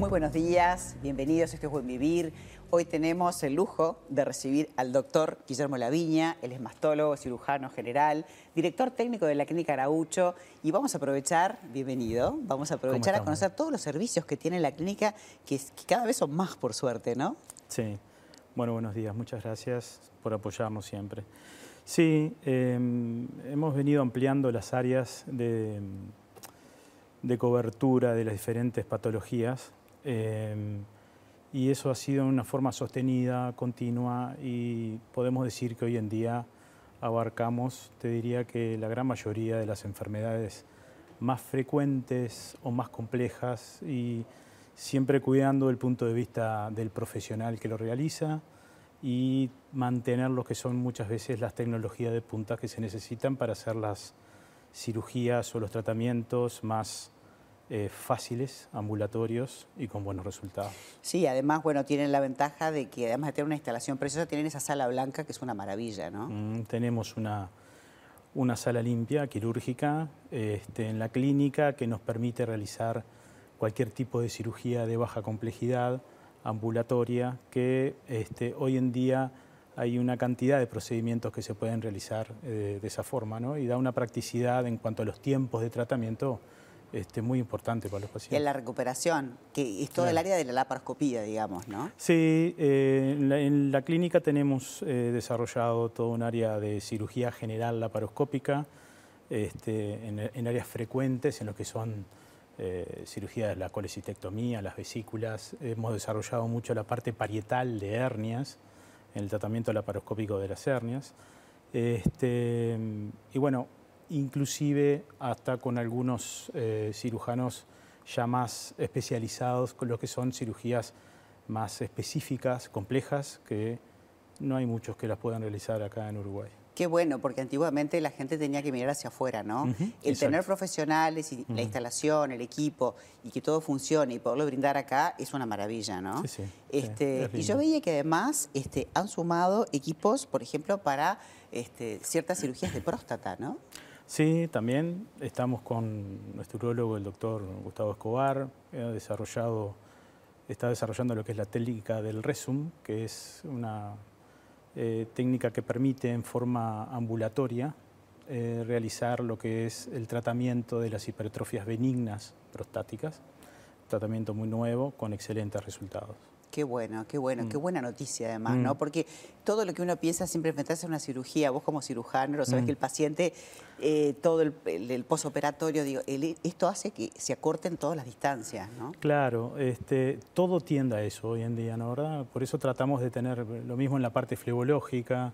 Muy buenos días, bienvenidos a este Buen Vivir. Hoy tenemos el lujo de recibir al doctor Guillermo Laviña, él es mastólogo, cirujano general, director técnico de la Clínica Araucho y vamos a aprovechar, bienvenido, vamos a aprovechar a conocer todos los servicios que tiene la clínica, que, cada vez son más por suerte, ¿no? Sí, bueno, buenos días, muchas gracias por apoyarnos siempre. Sí, em, hemos venido ampliando las áreas de, de cobertura de las diferentes patologías Em, y eso ha sido una forma sostenida, continua, y podemos decir que hoy en día abarcamos, te diría que la gran mayoría de las enfermedades más frecuentes o más complejas y siempre cuidando el punto de vista del profesional que lo realiza y mantener lo que son muchas veces las tecnologías de punta que se necesitan para hacer las cirugías o los tratamientos más eh, fáciles, ambulatorios y con buenos resultados. Sí, además, bueno, tienen la ventaja de que además de tener una instalación preciosa, tienen esa sala blanca que es una maravilla, ¿no? Mm, tenemos una, una sala limpia, quirúrgica, este, en la clínica que nos permite realizar cualquier tipo de cirugía de baja complejidad, ambulatoria, que este, hoy en día hay una cantidad de procedimientos que se pueden realizar eh, de esa forma, ¿no? Y da una practicidad en cuanto a los tiempos de tratamiento este, muy importante para los pacientes. Y en la recuperación, que es todo el área de la laparoscopía, digamos, ¿no? Sí, eh, en, la, clínica tenemos eh, desarrollado todo un área de cirugía general laparoscópica, este, en, áreas frecuentes, en lo que son eh, cirugías de la colecistectomía, las vesículas. Hemos desarrollado mucho la parte parietal de hernias, en el tratamiento laparoscópico de las hernias. Este, y bueno, inclusive hasta con algunos eh, cirujanos ya más especializados con lo que son cirugías más específicas, complejas, que no hay muchos que las puedan realizar acá en Uruguay. Qué bueno, porque antiguamente la gente tenía que mirar hacia afuera, ¿no? el tener profesionales y la instalación, el equipo y que todo funcione y poderlo brindar acá es una maravilla, ¿no? Sí, sí. Este, y yo veía que además este, han sumado equipos, por ejemplo, para este, ciertas cirugías de próstata, ¿no? Sí, también estamos con nuestro urologo, el doctor Gustavo Escobar, ha desarrollado, está desarrollando lo que es la técnica del RESUM, que es una eh, técnica que permite en forma ambulatoria eh, realizar lo que es el tratamiento de las hipertrofias benignas prostáticas, tratamiento muy nuevo con excelentes resultados. Qué bueno, qué bueno, qué mm. buena noticia además, ¿no? Mm. Porque todo lo que uno piensa siempre enfrentarse a una cirugía, vos como cirujano, lo sabes mm. que el paciente, eh, todo el, el, posoperatorio, digo, esto hace que se acorten todas las distancias, ¿no? Claro, este, todo tiende a eso hoy en día, ¿no? ¿verdad? Por eso tratamos de tener lo mismo en la parte flebológica,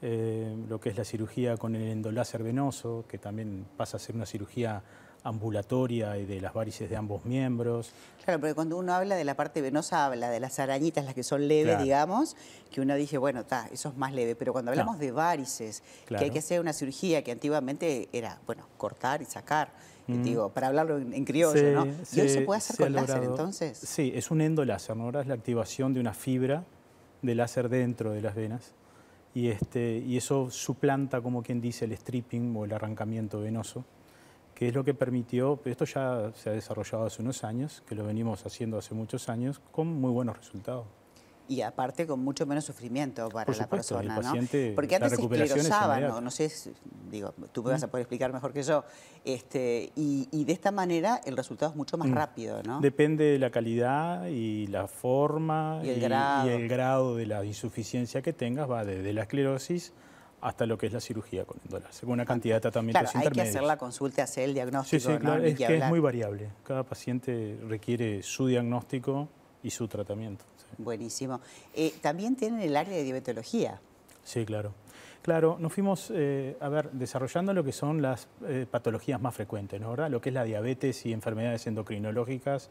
eh, lo que es la cirugía con el endoláser venoso, que también pasa a ser una cirugía ambulatoria y de las varices de ambos miembros. Claro, porque cuando uno habla de la parte venosa, habla de las arañitas, las que son leves, digamos, que uno dice, bueno, está, eso es más leve, pero cuando hablamos de varices, que hay que hacer una cirugía que antiguamente era, bueno, cortar y sacar, mm. digo, para hablarlo en, criollo, ¿no? y hoy se puede hacer con láser, entonces. Sí, es un endoláser, ¿no? Ahora es la activación de una fibra de láser dentro de las venas. Y, este, y eso suplanta, como quien dice, el stripping o el arrancamiento venoso que es lo que permitió, esto ya se ha desarrollado hace unos años, que lo venimos haciendo hace muchos años, con muy buenos resultados. Y aparte con mucho menos sufrimiento para la persona, el paciente, ¿no? Porque antes se esclerosaba, ¿no? no sé, digo, tú me vas a poder explicar mejor que yo, este, y, de esta manera el resultado es mucho más mm. rápido, ¿no? Depende de la calidad y la forma y el, grado. Y el grado de la insuficiencia que tengas, va desde la esclerosis hasta lo que es la cirugía con endoláser, según una cantidad de tratamientos claro, Hay que hacer la consulta, hacer el diagnóstico. Sí, sí, claro, es que es muy variable. Cada paciente requiere su diagnóstico y su tratamiento. Buenísimo. Eh, También tienen el área de diabetología. Sí, claro. Claro, nos fuimos eh, a ver, desarrollando lo que son las eh, patologías más frecuentes, ¿no? ¿verdad? Lo que es la diabetes y enfermedades endocrinológicas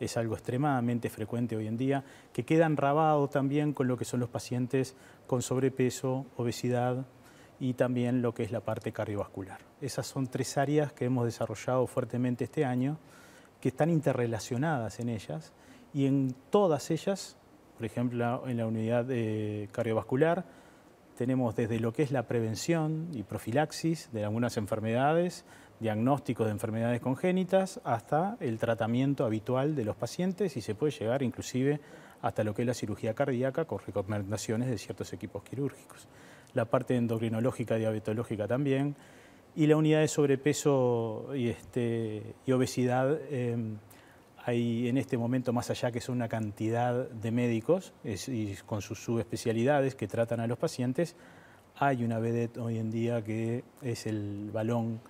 es algo extremadamente frecuente hoy en día, que queda enrabado también con lo que son los pacientes con sobrepeso, obesidad y también lo que es la parte cardiovascular. Esas son tres áreas que hemos desarrollado fuertemente este año, que están interrelacionadas en ellas y en todas ellas, por ejemplo en la unidad cardiovascular, tenemos desde lo que es la prevención y profilaxis de algunas enfermedades, diagnósticos de enfermedades congénitas, hasta el tratamiento habitual de los pacientes y se puede llegar inclusive hasta lo que es la cirugía cardíaca con recomendaciones de ciertos equipos quirúrgicos. La parte endocrinológica, diabetológica también, y la unidad de sobrepeso y, este, obesidad. Em, hay en este momento, más allá que son una cantidad de médicos y con sus subespecialidades que tratan a los pacientes, hay una vedette hoy en día que es el balón,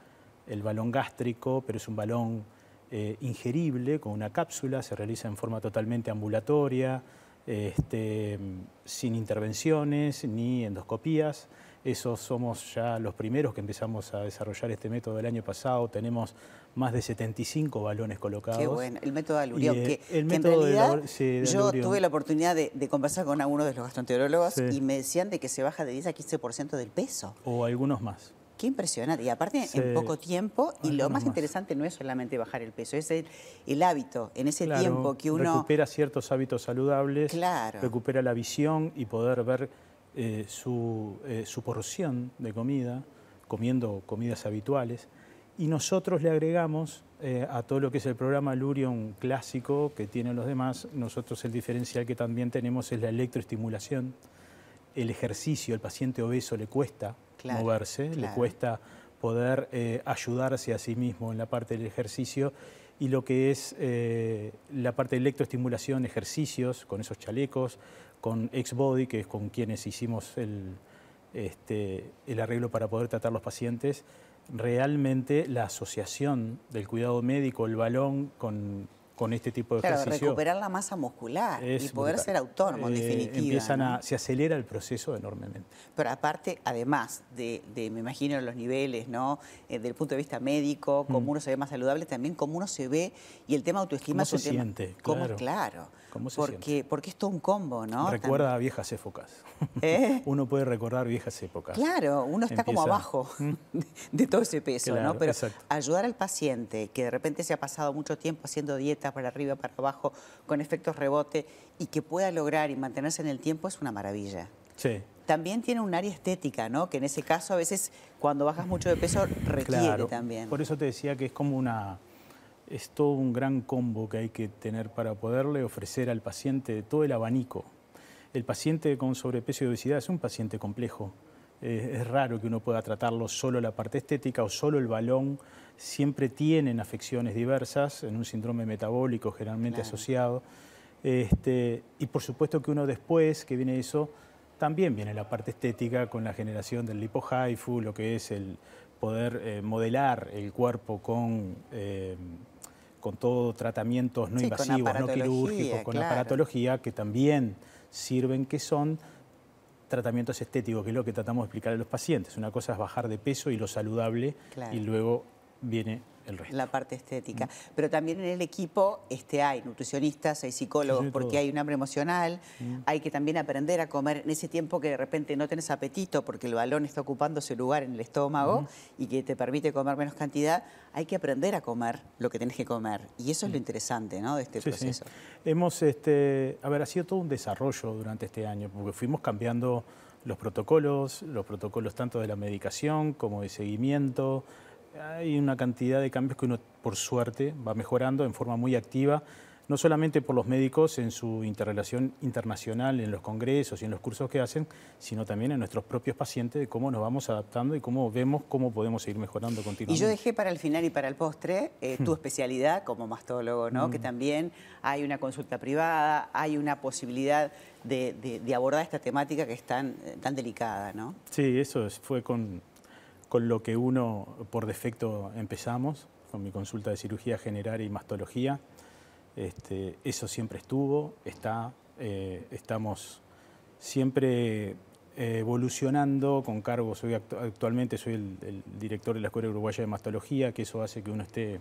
el balón gástrico, pero es un balón eh, ingerible con una cápsula, se realiza en forma totalmente ambulatoria, este, sin intervenciones ni endoscopías. Esos somos ya los primeros que empezamos a desarrollar este método el año pasado. Tenemos más de 75 balones colocados. Qué bueno, el método de Alurión, que, en realidad yo tuve la oportunidad de, conversar con algunos de los gastroenterólogos y me decían de que se baja de 10 a 15% del peso. O algunos más. Qué impresionante. Y aparte en poco tiempo, y lo más, interesante no es solamente bajar el peso, es el, hábito. En ese tiempo que uno... Recupera ciertos hábitos saludables, recupera la visión y poder ver eh, su, eh, su porción de comida, comiendo comidas habituales. Y nosotros le agregamos eh, a todo lo que es el programa Lurion clásico que tienen los demás, nosotros el diferencial que también tenemos es la electroestimulación, el ejercicio, el paciente obeso le cuesta moverse, le cuesta poder ayudarse a sí mismo en la parte del ejercicio y lo que es la parte de electroestimulación, ejercicios con esos chalecos, con Exbody, que es con quienes hicimos el, este, el arreglo para poder tratar los pacientes, realmente la asociación del cuidado médico, el balón con, con este tipo de claro, recuperar la masa muscular y poder ser autónomo, en eh, definitiva. Empiezan a, se acelera el proceso enormemente. Pero aparte, además de, me imagino, los niveles, ¿no? Eh, del punto de vista médico, cómo mm. uno se ve más saludable, también cómo uno se ve y el tema autoestima ¿Cómo se siente? Claro. claro. Porque, porque es todo un combo, ¿no? Recuerda a viejas épocas. ¿Eh? uno puede recordar viejas épocas. Claro, uno está como abajo de, todo ese peso, ¿no? Pero ayudar al paciente que de repente se ha pasado mucho tiempo haciendo dieta para arriba, para abajo, con efectos rebote, y que pueda lograr y mantenerse en el tiempo es una maravilla. Sí. También tiene un área estética, ¿no? Que en ese caso a veces cuando bajas mucho de peso requiere también. Por eso te decía que es como una es todo un gran combo que hay que tener para poderle ofrecer al paciente todo el abanico. El paciente con sobrepeso y obesidad es un paciente complejo. es raro que uno pueda tratarlo solo la parte estética o solo el balón siempre tienen afecciones diversas en un síndrome metabólico generalmente asociado. Este, y por supuesto que uno después que viene eso, también viene la parte estética con la generación del lipohaifu, lo que es el poder eh, modelar el cuerpo con, eh, con todo tratamientos no invasivos, no quirúrgicos, con aparatología, que también sirven, que son tratamientos estéticos, que es lo que tratamos de explicar a los pacientes. Una cosa es bajar de peso y lo saludable, y luego viene el resto. La parte estética. Mm. Pero también en el equipo este, hay nutricionistas, hay psicólogos, porque hay un hambre emocional, mm. hay que también aprender a comer en ese tiempo que de repente no tenés apetito porque el balón está ocupando ese lugar en el estómago y que te permite comer menos cantidad, hay que aprender a comer lo que tenés que comer. Y eso es lo mm. interesante ¿no? de este proceso. Hemos, este, a ver, ha sido todo un desarrollo durante este año, porque fuimos cambiando los protocolos, los protocolos tanto de la medicación como de seguimiento, hay una cantidad de cambios que uno, por suerte, va mejorando en forma muy activa, no solamente por los médicos en su interrelación internacional, en los congresos y en los cursos que hacen, sino también en nuestros propios pacientes, de cómo nos vamos adaptando y cómo vemos cómo podemos seguir mejorando continuamente. Y yo dejé para el final y para el postre eh, tu hmm. especialidad como mastólogo, ¿no? que hmm. también hay una consulta privada, hay una posibilidad de, abordar esta temática que es tan, tan delicada. ¿no? Sí, eso fue con con lo que uno por defecto empezamos, con mi consulta de cirugía general y mastología. Este, eso siempre estuvo, está, eh, estamos siempre eh, evolucionando con cargos. Soy actualmente soy el, director de la Escuela Uruguaya de Mastología, que eso hace que uno esté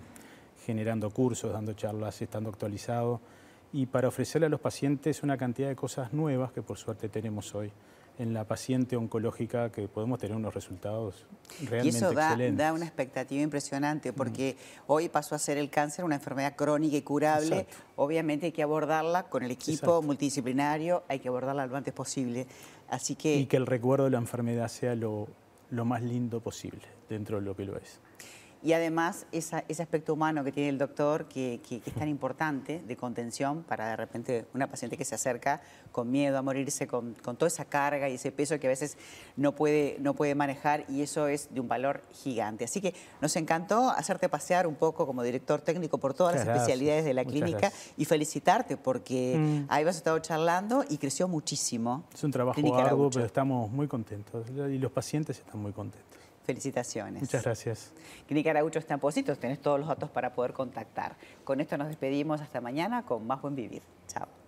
generando cursos, dando charlas, estando actualizado y para ofrecerle a los pacientes una cantidad de cosas nuevas que por suerte tenemos hoy en la paciente oncológica que podemos tener unos resultados realmente y eso da, excelentes. da una expectativa impresionante porque hoy pasó a ser el cáncer una enfermedad crónica y curable. Exacto. Obviamente hay que abordarla con el equipo Exacto. multidisciplinario, hay que abordarla lo antes posible. Así que, Y que el recuerdo de la enfermedad sea lo, lo más lindo posible dentro de lo que lo es. Y además esa- ese aspecto humano que tiene el doctor, que, que- que es tan importante de contención para de repente una paciente que se acerca con miedo a morirse, con, con toda esa carga y ese peso que a veces no puede, no puede manejar y eso es de un valor gigante. Así que nos encantó hacerte pasear un poco como director técnico por todas Muchas las gracias, especialidades de la muchas clínica gracias. y felicitarte porque Mm. ahí vas estado charlando y creció muchísimo. Es un trabajo Clínica arduo, pero estamos muy contentos y los pacientes están muy contentos. Felicitaciones. Muchas gracias. Clínica Araucho está en Positos, tenés todos los datos para poder contactar. Con esto nos despedimos hasta mañana con más buen vivir. Chao.